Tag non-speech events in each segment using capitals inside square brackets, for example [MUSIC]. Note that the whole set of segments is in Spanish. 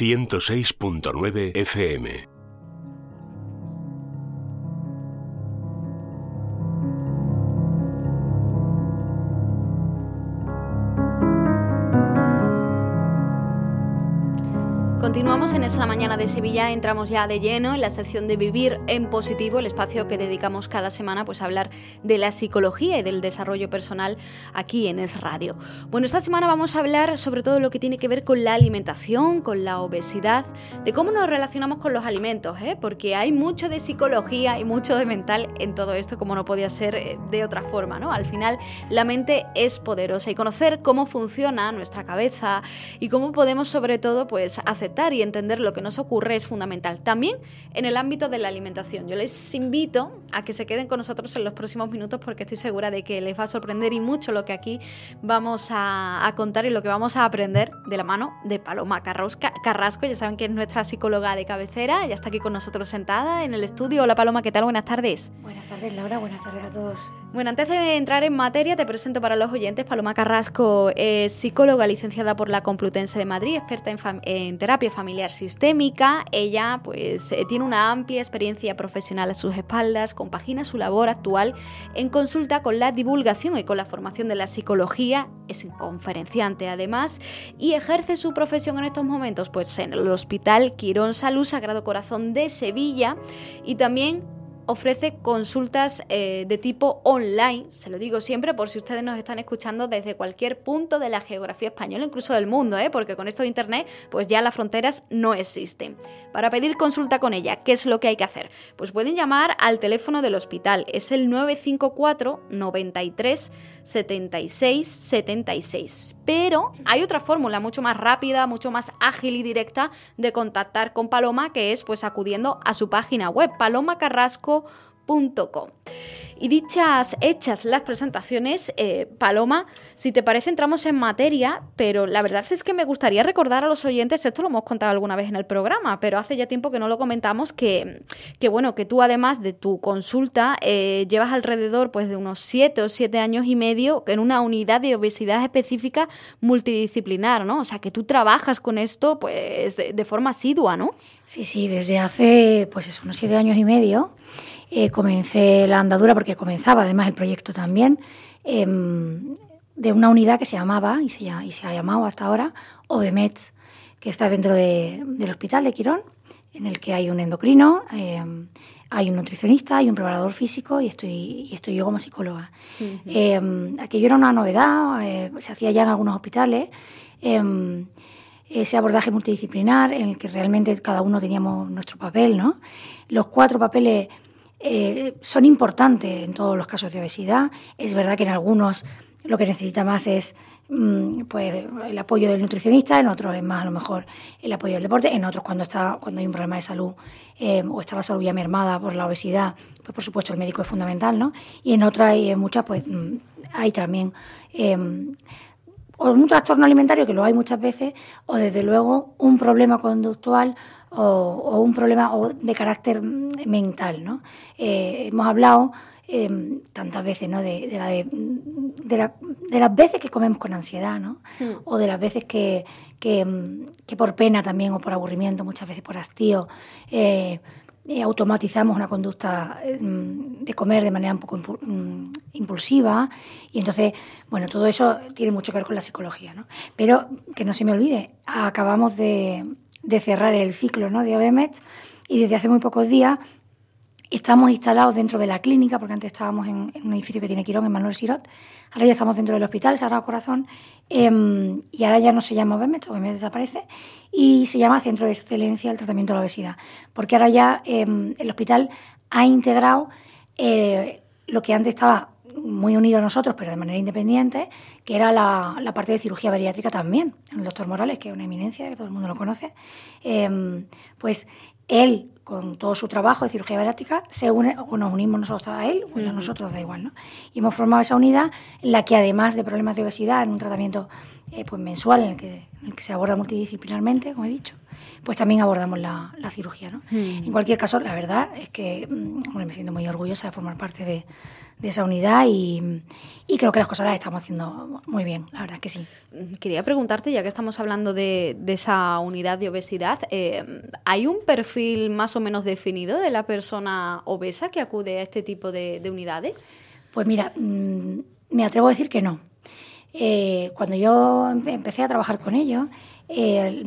106.9 FM. En Es la Mañana de Sevilla, entramos ya de lleno en la sección de Vivir en Positivo, el espacio que dedicamos cada semana pues, a hablar de la psicología y del desarrollo personal aquí en Es Radio. Bueno, esta semana vamos a hablar sobre todo lo que tiene que ver con la alimentación, con la obesidad, de cómo nos relacionamos con los alimentos, ¿eh? porque hay mucho de psicología y mucho de mental en todo esto, como no podía ser eh, de otra forma. ¿no? Al final, la mente es poderosa y conocer cómo funciona nuestra cabeza y cómo podemos sobre todo pues, aceptar y entender lo que nos ocurre es fundamental. También en el ámbito de la alimentación. Yo les invito a que se queden con nosotros en los próximos minutos porque estoy segura de que les va a sorprender y mucho lo que aquí vamos a, contar y lo que vamos a aprender de la mano de Paloma Carrasco. Ya saben que es nuestra psicóloga de cabecera. Ya está aquí con nosotros sentada en el estudio. Hola Paloma, ¿qué tal? Buenas tardes. Buenas tardes Laura, buenas tardes a todos. Bueno, antes de entrar en materia, te presento para los oyentes Paloma Carrasco, es psicóloga licenciada por la Complutense de Madrid, experta en, terapia familiar sistémica. Ella, pues, eh, tiene una amplia experiencia profesional a sus espaldas, compagina su labor actual en consulta con la divulgación y con la formación de la psicología, es conferenciante además, y ejerce su profesión en estos momentos, pues, en el Hospital Quirón Salud Sagrado Corazón de Sevilla y también ofrece consultas eh, de tipo online, se lo digo siempre por si ustedes nos están escuchando desde cualquier punto de la geografía española, incluso del mundo, ¿eh? porque con esto de Internet pues ya las fronteras no existen. Para pedir consulta con ella, ¿qué es lo que hay que hacer? Pues pueden llamar al teléfono del hospital, es el 954 93 76 76. Pero hay otra fórmula mucho más rápida, mucho más ágil y directa de contactar con Paloma, que es pues acudiendo a su página web, Paloma Carrasco 있고 y dichas hechas las presentaciones, eh, Paloma, si te parece entramos en materia, pero la verdad es que me gustaría recordar a los oyentes, esto lo hemos contado alguna vez en el programa, pero hace ya tiempo que no lo comentamos, que, que bueno, que tú además de tu consulta eh, llevas alrededor pues de unos siete o siete años y medio en una unidad de obesidad específica multidisciplinar, ¿no? O sea, que tú trabajas con esto pues de, forma asidua, ¿no? Sí, sí, desde hace pues unos siete años y medio eh, comencé la andadura, porque comenzaba además el proyecto también, em, de una unidad que se llamaba, y se, y se ha llamado hasta ahora, OBEMET, que está dentro del hospital de Quirón, en el que hay un endocrino, em, hay un nutricionista, hay un preparador físico y estoy, y estoy yo como psicóloga. Em, aquello era una novedad, eh, se hacía ya en algunos hospitales ese abordaje multidisciplinar en el que realmente cada uno teníamos nuestro papel, ¿no? Los cuatro papeles eh, son importantes en todos los casos de obesidad. Es verdad que en algunos lo que necesita más es mm, pues el apoyo del nutricionista, en otros es más a lo mejor el apoyo del deporte, en otros cuando está cuando hay un problema de salud eh, o está la salud ya mermada por la obesidad, pues por supuesto el médico es fundamental, ¿no? Y en otras y en muchas pues mm, hay también eh, o un trastorno alimentario que lo hay muchas veces o desde luego un problema conductual o, un problema de carácter mental. ¿no? Eh, hemos hablado em, tantas veces ¿no? de, de, las veces que comemos con ansiedad ¿no? Hmm. o de las veces que, que, por pena también o por aburrimiento, muchas veces por hastío. Eh, eh, automatizamos una conducta em, de comer de manera un poco mm, impulsiva y entonces, bueno, todo eso tiene mucho que ver con la psicología, ¿no? Pero que no se me olvide, acabamos de, de cerrar el ciclo ¿no? de OBMET y desde hace muy pocos días estamos instalados dentro de la clínica, porque antes estábamos en, un edificio que tiene Quirón, en Manuel Sirot, ahora ya estamos dentro del hospital Sagrado Corazón. Em, y ahora ya no se llama OBMET, OBMET desaparece. Y se llama Centro de Excelencia del Tratamiento de la Obesidad, porque ahora ya em, el hospital ha integrado eh, lo que antes estaba muy unido a nosotros, pero de manera independiente, que era la, parte de cirugía bariátrica también. El doctor Morales, que es una eminencia, que todo el mundo lo conoce, em, pues él, con todo su trabajo de cirugía bariátrica, se une, o nos unimos nosotros a él, o a nosotros da igual, ¿no? Y hemos formado esa unidad en la que además de problemas de obesidad, en un tratamiento eh, pues mensual en el, que, en el que se aborda multidisciplinarmente, como he dicho, pues también abordamos la, cirugía. ¿no? Hmm. En cualquier caso, la verdad es que mm, me siento muy orgullosa de formar parte de, esa unidad y, creo que las cosas las estamos haciendo muy bien, la verdad que sí. Quería preguntarte, ya que estamos hablando de, esa unidad de obesidad, eh, ¿hay un perfil más o menos definido de la persona obesa que acude a este tipo de, unidades? Pues mira, mm, me atrevo a decir que no. Eh, cuando yo empecé a trabajar con ellos, eh,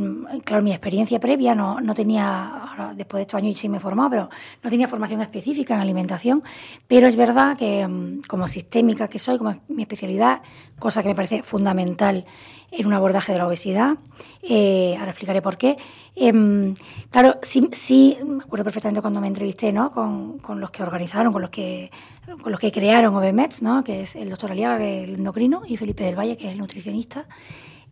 claro, mi experiencia previa no, no tenía, después de estos años sí me he formado, pero no tenía formación específica en alimentación. Pero es verdad que, mm, como sistémica que soy, como mi especialidad, cosa que me parece fundamental en un abordaje de la obesidad, eh, ahora explicaré por qué. Em, claro, sí, sí, me acuerdo perfectamente cuando me entrevisté ¿no? con, con los que organizaron, con los que, con los que crearon OBEMET, ¿no? que es el doctor Aliaga, que es el endocrino, y Felipe del Valle, que es el nutricionista.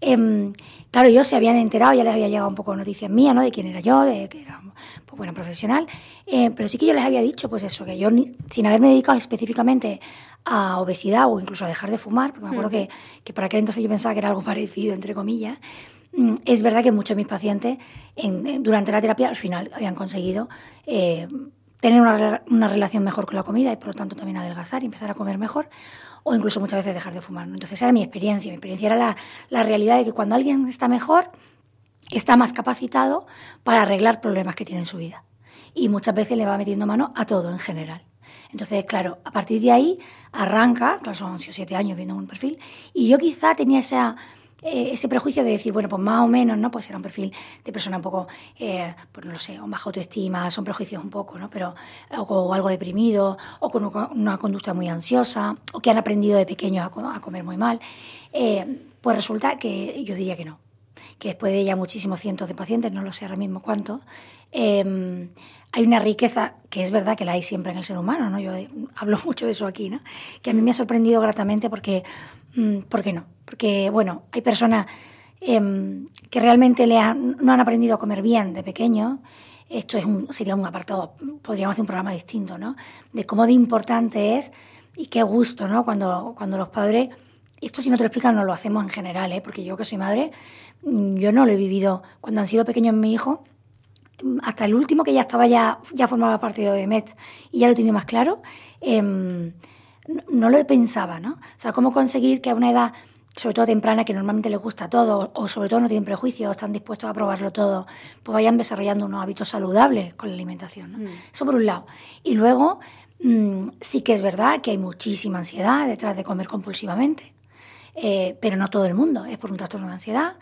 Em, claro, ellos se habían enterado, ya les había llegado un poco noticias mías, ¿no? De quién era yo, de que era pues, buena profesional. Eh, pero sí que yo les había dicho, pues eso, que yo, sin haberme dedicado específicamente a obesidad o incluso a dejar de fumar, porque me acuerdo que, que para aquel entonces yo pensaba que era algo [LAUGHS] parecido, entre comillas, mm, es verdad que muchos de mis pacientes durante la terapia al final habían conseguido eh, tener una, una, relación mejor con la comida y por lo tanto también adelgazar y empezar a comer mejor o incluso muchas veces dejar de fumar. Entonces era mi experiencia, mi experiencia era la, la realidad de que cuando alguien está mejor, está más capacitado para arreglar problemas que tiene en su vida. Y muchas veces le va metiendo mano a todo en general. Entonces, claro, a partir de ahí arranca, claro, son siete años viendo un perfil, y yo quizá tenía esa eh, ese prejuicio de decir, bueno, pues más o menos, ¿no? Pues era un perfil de persona un poco, eh, pues no lo sé, con baja autoestima, son prejuicios un poco, ¿no? Pero, o, algo deprimido, o con una conducta muy ansiosa, o que han aprendido de pequeños a, comer muy mal. Eh, pues resulta que yo diría que no. Que después de ya muchísimos cientos de pacientes, no lo sé ahora mismo cuántos, hay una riqueza que es verdad que la hay siempre en el ser humano, ¿no? Yo hablo [LAUGHS] mucho de eso aquí, ¿no? Que a mí me ha sorprendido gratamente porque, ¿por qué no? Porque, bueno, hay personas em, que realmente no han aprendido a comer bien de pequeño. Esto es un, sería un apartado, podríamos hacer un programa distinto, ¿no? De cómo de importante es y qué gusto, ¿no? Cuando, cuando los padres, esto si no te lo explican no lo hacemos en general, ¿eh? Porque yo que soy madre, mm, yo no lo he vivido. Cuando han sido pequeños mi hijo, mm, hasta el último que ya estaba ya, ya formaba parte de OEMET y ya lo tenía más claro, em, no lo pensaba, ¿no? O sea, cómo conseguir que a una edad sobre todo temprana, que normalmente les gusta todo, o sobre todo no tienen prejuicios, están dispuestos a probarlo todo, pues vayan desarrollando unos hábitos saludables con la alimentación. Mm. Eso por un lado. Y luego, mm, sí que es verdad que hay muchísima ansiedad detrás de comer compulsivamente, eh, pero no todo el mundo, es por un trastorno de ansiedad.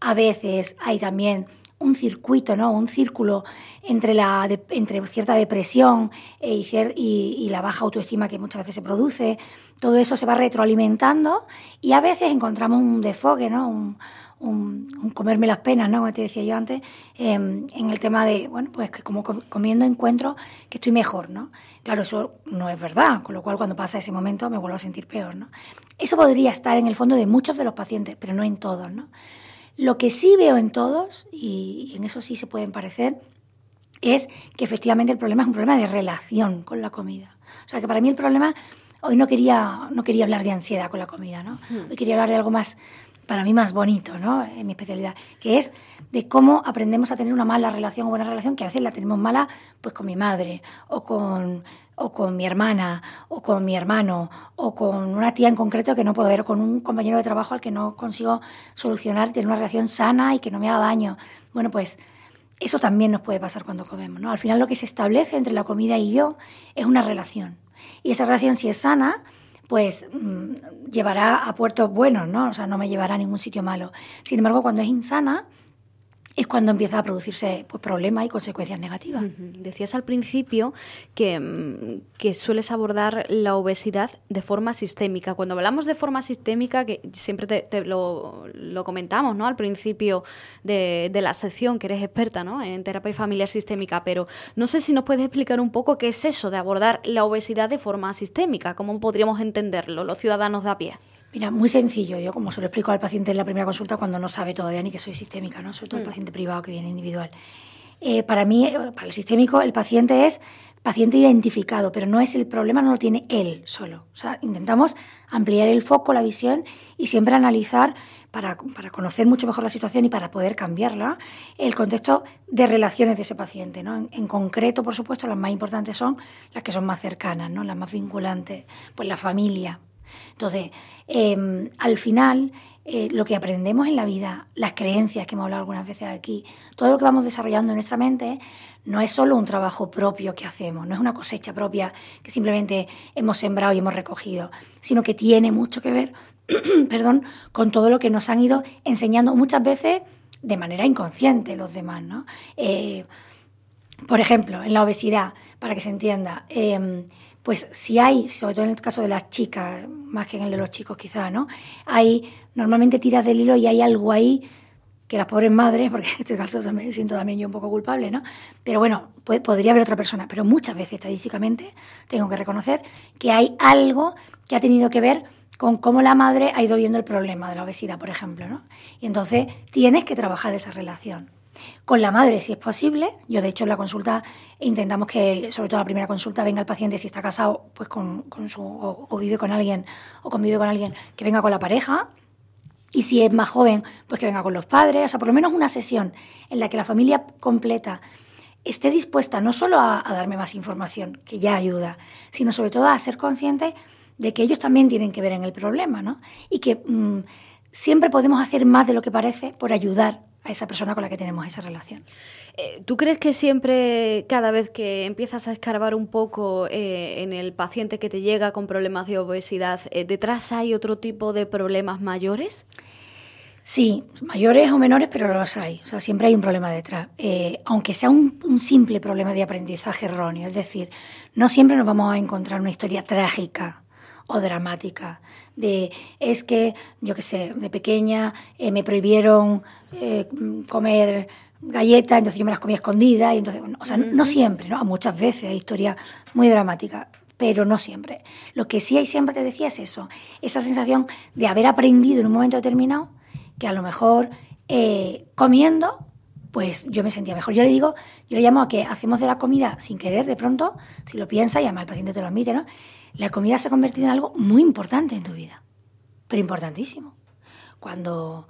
A veces hay también un circuito, ¿no? un círculo entre, la entre cierta depresión e y, y, la baja autoestima que muchas veces se produce. Todo eso se va retroalimentando y a veces encontramos un desfogue, ¿no? un, un, comerme las penas, ¿no? como te decía yo antes, em, en el tema de, bueno, pues que como comiendo encuentro que estoy mejor. ¿no? Claro, eso no es verdad, con lo cual cuando pasa ese momento me vuelvo a sentir peor. ¿no? Eso podría estar en el fondo de muchos de los pacientes, pero no en todos. ¿no? Lo que sí veo en todos, y en eso sí se pueden parecer, es que efectivamente el problema es un problema de relación con la comida. O sea, que para mí el problema, hoy no quería, no quería hablar de ansiedad con la comida, ¿no? Hmm. Hoy quería hablar de algo más, para mí más bonito, ¿no? En mi especialidad, que es de cómo aprendemos a tener una mala relación o buena relación, que a veces la tenemos mala pues con mi madre o con o con mi hermana, o con mi hermano, o con una tía en concreto que no puedo ver, o con un compañero de trabajo al que no consigo solucionar, tener una relación sana y que no me haga daño. Bueno, pues eso también nos puede pasar cuando comemos, ¿no? Al final lo que se establece entre la comida y yo es una relación. Y esa relación, si es sana, pues mm, llevará a puertos buenos, ¿no? O sea, no me llevará a ningún sitio malo. Sin embargo, cuando es insana, es cuando empieza a producirse pues, problemas y consecuencias negativas. Decías al principio que, mm, que, sueles abordar la obesidad de forma sistémica. Cuando hablamos de forma sistémica, que siempre te, lo, comentamos ¿no? al principio de, la sección, que eres experta ¿no? en terapia familiar sistémica, pero no sé si nos puedes explicar un poco qué es eso de abordar la obesidad de forma sistémica, cómo podríamos entenderlo los ciudadanos de a pie. Mira, muy sencillo. Yo, como se lo explico al paciente en la primera consulta, cuando no sabe todavía ni que soy sistémica, ¿no? Sobre todo el mm. paciente privado que viene individual. Eh, para mí, eh, para el sistémico, el paciente es paciente identificado, pero no es el problema, no lo tiene él solo. O sea, intentamos ampliar el foco, la visión y siempre analizar para, conocer mucho mejor la situación y para poder cambiarla, el contexto de relaciones de ese paciente. ¿no? En, concreto, por supuesto, las más importantes son las que son más cercanas, ¿no? las más vinculantes, pues la familia. Entonces, em, al final, eh, lo que aprendemos en la vida, las creencias que hemos hablado algunas veces aquí, todo lo que vamos desarrollando en nuestra mente, no es solo un trabajo propio que hacemos, no es una cosecha propia que simplemente hemos sembrado y hemos recogido, sino que tiene mucho que ver, [CLEARS THROAT] perdón, con todo lo que nos han ido enseñando muchas veces de manera inconsciente los demás, ¿no? Eh, por ejemplo, en la obesidad, para que se entienda, em, pues si hay, sobre todo en el caso de las chicas, más que en el de los chicos quizá, ¿no? Hay normalmente tiras del hilo y hay algo ahí que las pobres madres, [LAUGHS] porque en este caso me siento también yo un poco culpable, ¿no? Pero bueno, podría haber otra persona, pero muchas veces estadísticamente tengo que reconocer que hay algo que ha tenido que ver con cómo la madre ha ido viendo el problema de la obesidad, por ejemplo, ¿no? Y entonces tienes que trabajar esa relación. Con la madre, si es posible. Yo, de hecho, en la consulta intentamos que, sobre todo la primera consulta, venga el paciente, si está casado, pues con, su, o, vive con alguien, o convive con alguien, que venga con la pareja. Y si es más joven, pues que venga con los padres. O sea, por lo menos una sesión en la que la familia completa esté dispuesta no solo a, darme más información, que ya ayuda, sino sobre todo a ser consciente de que ellos también tienen que ver en el problema, ¿no? Y que mm, siempre podemos hacer más de lo que parece por ayudar a esa persona con la que tenemos esa relación. Eh, ¿Tú crees que siempre, cada vez que empiezas a escarbar un poco eh, en el paciente que te llega con problemas de obesidad, eh, detrás hay otro tipo de problemas mayores? Sí, mayores o menores, pero los hay. O sea, siempre hay un problema detrás. aunque sea un, un, simple problema de aprendizaje erróneo, es decir, no siempre nos vamos a encontrar una historia trágica o dramática. De, es que, yo qué sé, de pequeña eh, me prohibieron eh, comer galletas, entonces yo me las comía escondidas, y entonces, o sea, no, siempre, ¿no? Muchas veces hay historias muy dramáticas, pero no siempre. Lo que sí hay siempre, te decía, es eso, esa sensación de haber aprendido en un momento determinado que a lo mejor eh, comiendo pues yo me sentía mejor. Yo le digo, yo le llamo a que hacemos de la comida sin querer, de pronto, si lo piensa, y además el paciente te lo admite, ¿no? La comida se ha convertido en algo muy importante en tu vida, pero importantísimo. Cuando,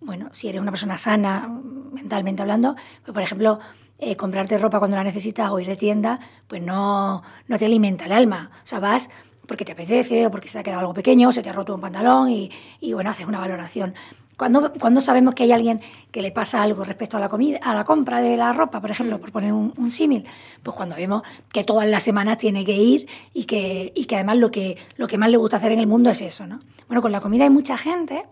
bueno, si eres una persona sana, mentalmente hablando, pues por ejemplo, eh, comprarte ropa cuando la necesitas o ir de tienda, pues no, no te alimenta el alma. O sea, vas porque te apetece o porque se ha quedado algo pequeño, se te ha roto un pantalón y, y bueno, haces una valoración. Cuando, cuando sabemos que hay alguien que le pasa algo respecto a la comida, a la compra de la ropa, por ejemplo, mm. por poner un, símil, pues cuando vemos que todas las semanas tiene que ir y que, y que además lo que, lo que más le gusta hacer en el mundo es eso, ¿no? Bueno, con la comida hay mucha gente,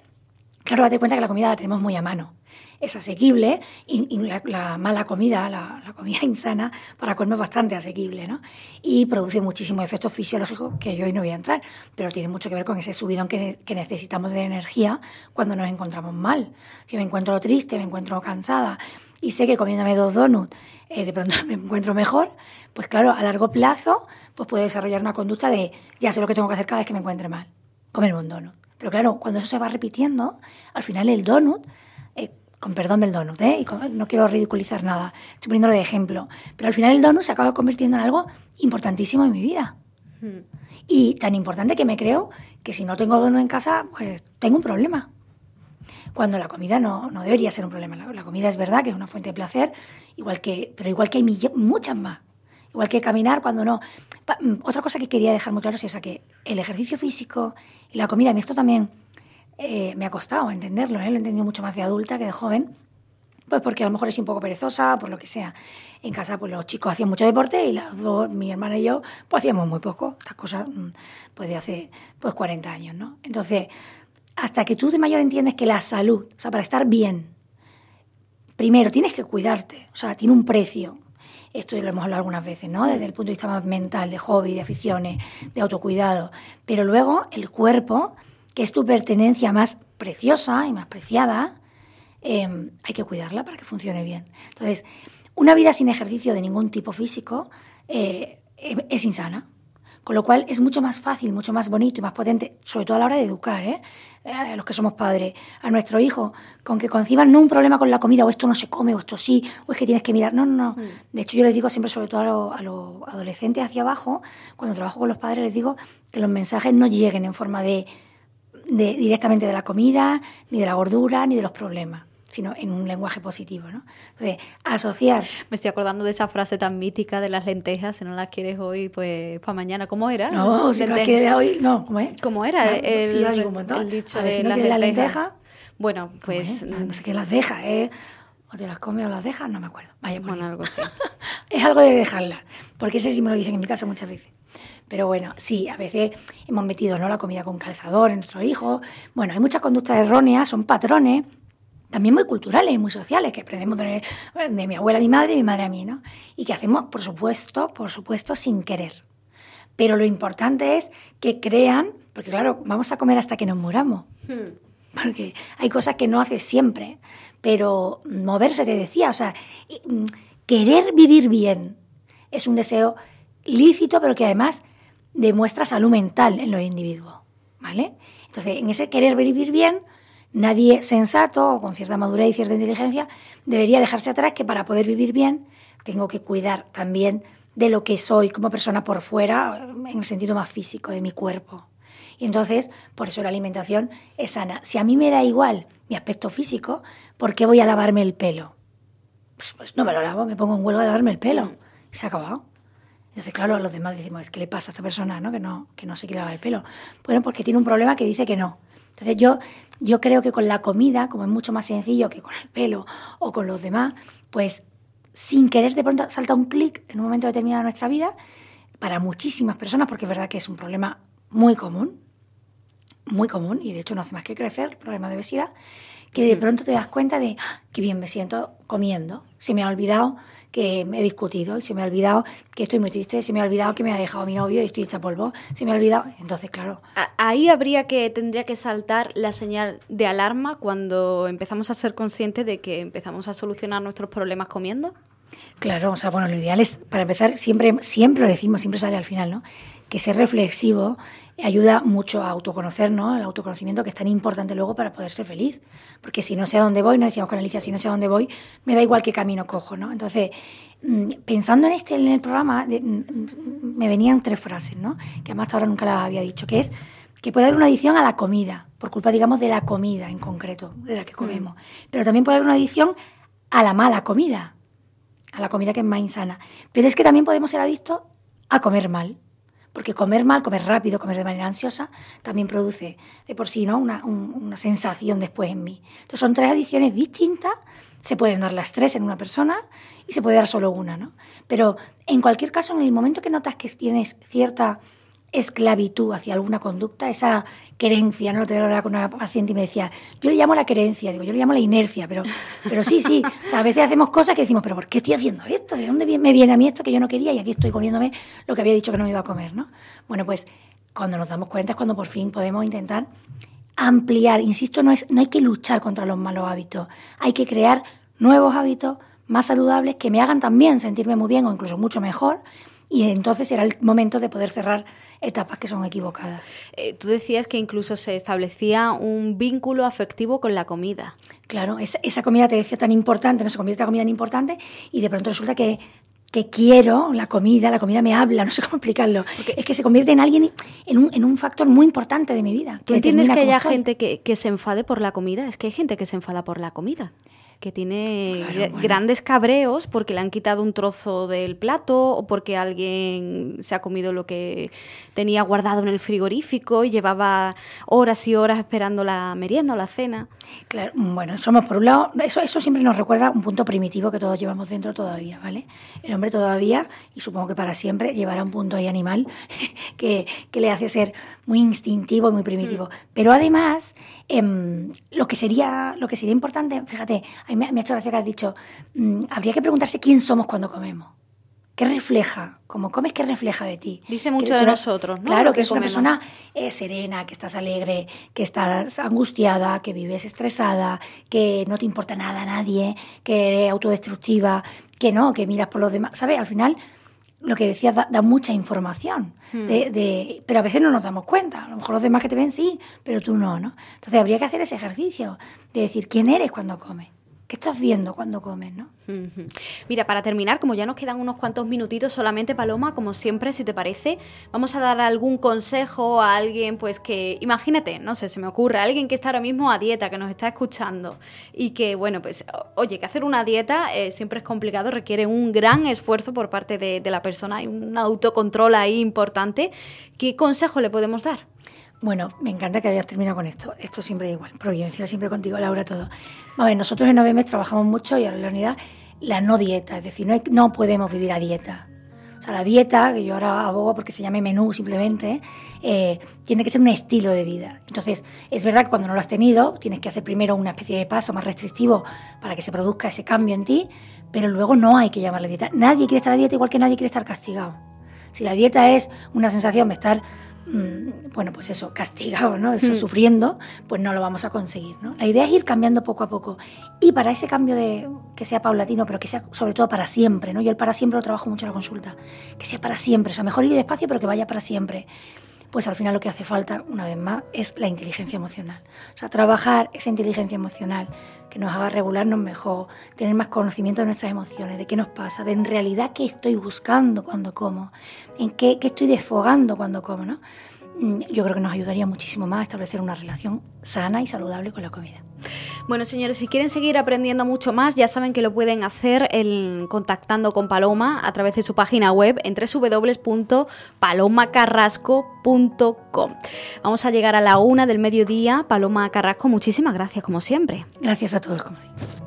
claro, date cuenta que la comida la tenemos muy a mano es asequible y, la, mala comida, la, comida [LAUGHS] insana, para comer es bastante asequible, ¿no? Y produce muchísimos efectos fisiológicos que yo hoy no voy a entrar, pero tiene mucho que ver con ese subidón que, necesitamos de energía cuando nos encontramos mal. Si me encuentro triste, me encuentro cansada y sé que comiéndome dos donuts eh, de pronto [LAUGHS] me encuentro mejor, pues claro, a largo plazo pues puedo desarrollar una conducta de ya sé lo que tengo que hacer cada vez que me encuentre mal, comerme un donut. Pero claro, cuando eso se va repitiendo, al final el donut con perdón del donut, ¿eh? y no quiero ridiculizar nada, estoy poniéndolo de ejemplo, pero al final el donut se acaba convirtiendo en algo importantísimo en mi vida. Hmm. Y tan importante que me creo que si no tengo donut en casa, pues tengo un problema. Cuando la comida no, no debería ser un problema. La, comida es verdad que es una fuente de placer, igual que, pero igual que hay muchas más. Igual que caminar cuando no. Mm, otra cosa que quería dejar muy claro es esa, que el ejercicio físico y la comida, y esto también eh, me ha costado entenderlo, ¿eh? lo he entendido mucho más de adulta que de joven, pues porque a lo mejor es un poco perezosa, por lo que sea. En casa, pues los chicos hacían mucho deporte y las dos, mi hermana y yo, pues hacíamos muy poco. Estas cosas, mm, pues de hace pues 40 años, ¿no? Entonces, hasta que tú de mayor entiendes que la salud, o sea, para estar bien, primero tienes que cuidarte, o sea, tiene un precio. Esto lo hemos hablado algunas veces, ¿no? Desde el punto de vista más mental, de hobby, de aficiones, de autocuidado. Pero luego el cuerpo que es tu pertenencia más preciosa y más preciada, em, hay que cuidarla para que funcione bien. Entonces, una vida sin ejercicio de ningún tipo físico eh, es insana. Con lo cual es mucho más fácil, mucho más bonito y más potente, sobre todo a la hora de educar, ¿eh? eh a los que somos padres, a nuestro hijo, con que conciban no un problema con la comida, o esto no se come, o esto sí, o es que tienes que mirar. No, no, no. Mm. De hecho, yo les digo siempre, sobre todo a, los adolescentes hacia abajo, cuando trabajo con los padres, les digo que los mensajes no lleguen en forma de de, directamente de la comida, ni de la gordura, ni de los problemas sino en un lenguaje positivo, ¿no? Entonces, asociar... Me estoy acordando de esa frase tan mítica de las lentejas, si no las quieres hoy, pues para mañana. ¿Cómo era? No, si no las quieres hoy, no, ¿cómo es? ¿Cómo era el, sí, digo un montón. el dicho de si no las lentejas? La lenteja, bueno, pues... No sé qué las deja, ¿eh? O te las come o las dejas, no me acuerdo. Vaya, bueno, algo así. [LAUGHS] es algo de dejarlas, porque ese sí me lo dicen en mi casa muchas veces. Pero bueno, sí, a veces hemos metido ¿no? la comida con calzador en nuestros hijos. Bueno, hay muchas conductas erróneas, son patrones también muy culturales y muy sociales, que aprendemos de, mi abuela a mi madre y mi madre a mí, ¿no? Y que hacemos, por supuesto, por supuesto, sin querer. Pero lo importante es que crean, porque claro, vamos a comer hasta que nos muramos. Hmm. Porque hay cosas que no haces siempre, pero moverse, te decía, o sea, mm, querer vivir bien es un deseo lícito, pero que además demuestra salud mental en los individuos, ¿vale? Entonces, en ese querer vivir bien, Nadie sensato o con cierta madurez y cierta inteligencia debería dejarse atrás que para poder vivir bien tengo que cuidar también de lo que soy como persona por fuera, en el sentido más físico de mi cuerpo. Y entonces, por eso la alimentación es sana. Si a mí me da igual mi aspecto físico, ¿por qué voy a lavarme el pelo? Pues, pues no me lo lavo, me pongo en huelga de lavarme el pelo. Y se ha acabado. Entonces, claro, a los demás decimos, ¿qué le pasa a esta persona ¿no? Que, no, que no se quiere lavar el pelo? Bueno, porque tiene un problema que dice que no. Entonces yo, yo creo que con la comida, como es mucho más sencillo que con el pelo o con los demás, pues sin querer de pronto salta un clic en un momento determinado de nuestra vida, para muchísimas personas, porque es verdad que es un problema muy común, muy común, y de hecho no hace más que crecer, el problema de obesidad, que de pronto te das cuenta de, ah, qué bien me siento comiendo, se me ha olvidado que me he discutido, se me ha olvidado que estoy muy triste, se me ha olvidado que me ha dejado mi novio y estoy hecha polvo, se me ha olvidado. Entonces, claro. Ahí habría que, tendría que saltar la señal de alarma cuando empezamos a ser conscientes de que empezamos a solucionar nuestros problemas comiendo. Claro, o sea, bueno, lo ideal es, para empezar, siempre, siempre lo decimos, siempre sale al final, ¿no? Que ser reflexivo ayuda mucho a autoconocernos, el autoconocimiento que es tan importante luego para poder ser feliz. Porque si no sé a dónde voy, no decíamos con Alicia, si no sé a dónde voy, me da igual qué camino cojo, ¿no? Entonces, mm, pensando en este, en el programa, mm, me venían tres frases, ¿no? Que además hasta ahora nunca las había dicho, que es que puede haber una adicción a la comida, por culpa, digamos, de la comida en concreto, de la que comemos. Mm. Pero también puede haber una adicción a la mala comida, a la comida que es más insana. Pero es que también podemos ser adictos a comer mal. Porque comer mal, comer rápido, comer de manera ansiosa, también produce de por sí ¿no? una, una sensación después en mí. Entonces son tres adicciones distintas, se pueden dar las tres en una persona y se puede dar solo una, ¿no? Pero en cualquier caso, en el momento que notas que tienes cierta esclavitud hacia alguna conducta, esa querencia, ¿no? Te hablaba con una paciente y me decía, yo le llamo la querencia, digo, yo le llamo la inercia, pero, pero sí, sí, o sea, a veces hacemos cosas que decimos, pero ¿por qué estoy haciendo esto? ¿De dónde me viene a mí esto que yo no quería y aquí estoy comiéndome lo que había dicho que no me iba a comer, ¿no? Bueno, pues cuando nos damos cuenta es cuando por fin podemos intentar ampliar, insisto, no, es, no hay que luchar contra los malos hábitos, hay que crear nuevos hábitos más saludables que me hagan también sentirme muy bien o incluso mucho mejor y entonces será el momento de poder cerrar etapas que son equivocadas. Eh, tú decías que incluso se establecía un vínculo afectivo con la comida. Claro, esa, comida te decía tan importante, no se convierte en comida tan importante y de pronto resulta que que quiero la comida, la comida me habla, no sé cómo explicarlo. es que se convierte en alguien, en un, en un factor muy importante de mi vida. ¿Tú entiendes que haya gente que, que, se enfade por la comida? Es que hay gente que se enfada por la comida que tiene grandes cabreos porque le han quitado un trozo del plato o porque alguien se ha comido lo que tenía guardado en el frigorífico y llevaba horas y horas esperando la merienda o la cena. Claro, bueno, somos por un lado, eso, eso siempre nos recuerda un punto primitivo que todos llevamos dentro todavía, ¿vale? El hombre todavía, y supongo que para siempre, llevará un punto ahí animal [LAUGHS] que, que le hace ser muy instintivo y muy primitivo. Mm. Pero además, em, lo, que sería, lo que sería importante, fíjate, me, me ha hecho gracia que has dicho, mm, habría que preguntarse quién somos cuando comemos. ¿Qué refleja? Como comes, ¿qué refleja de ti? Dice mucho de nosotros, ¿no? Claro, que, es una persona eh, serena, que estás alegre, que estás angustiada, que vives estresada, que no te importa nada a nadie, que eres autodestructiva, que no, que miras por los demás. ¿Sabes? Al final, lo que decías da, mucha información. Hmm. De, pero a veces no nos damos cuenta. A lo mejor los demás que te ven sí, pero tú no, ¿no? Entonces habría que hacer ese ejercicio de decir quién eres cuando comes. ¿Qué estás viendo cuando comes, no? Mira, para terminar, como ya nos quedan unos cuantos minutitos solamente, Paloma, como siempre, si te parece, vamos a dar algún consejo a alguien, pues que, imagínate, no sé, se me ocurre, alguien que está ahora mismo a dieta, que nos está escuchando y que, bueno, pues, oye, que hacer una dieta eh, siempre es complicado, requiere un gran esfuerzo por parte de, de la persona y un autocontrol ahí importante. ¿Qué consejo le podemos dar? Bueno, me encanta que hayas terminado con esto. Esto siempre igual. Providencia, siempre contigo, Laura, todo. A ver, nosotros en OBM trabajamos mucho y ahora en la unidad la no dieta. Es decir, no, no podemos vivir a dieta. O sea, la dieta, que yo ahora abogo porque se llame menú simplemente, eh, tiene que ser un estilo de vida. Entonces, es verdad que cuando no lo has tenido, tienes que hacer primero una especie de paso más restrictivo para que se produzca ese cambio en ti, pero luego no hay que llamarle dieta. Nadie quiere estar a dieta igual que nadie quiere estar castigado. Si la dieta es una sensación de estar bueno, pues eso, castigado, ¿no? Eso, mm. sufriendo, pues no lo vamos a conseguir, ¿no? La idea es ir cambiando poco a poco. Y para ese cambio de que sea paulatino, pero que sea sobre todo para siempre, ¿no? Yo el para siempre lo trabajo mucho en la consulta. Que sea para siempre, o sea, mejor ir despacio, pero que vaya para siempre. Pues al final lo que hace falta, una vez más, es la inteligencia emocional. O sea, trabajar esa inteligencia emocional que nos haga regularnos mejor, tener más conocimiento de nuestras emociones, de qué nos pasa, de en realidad qué estoy buscando cuando como, en qué, qué estoy desfogando cuando como, ¿no? Mm, yo creo que nos ayudaría muchísimo más a establecer una relación sana y saludable con la comida. Bueno, señores, si quieren seguir aprendiendo mucho más, ya saben que lo pueden hacer contactando con Paloma a través de su página web en www.palomacarrasco.com. Vamos a llegar a la una del mediodía. Paloma Carrasco, muchísimas gracias, como siempre. Gracias a todos, como siempre.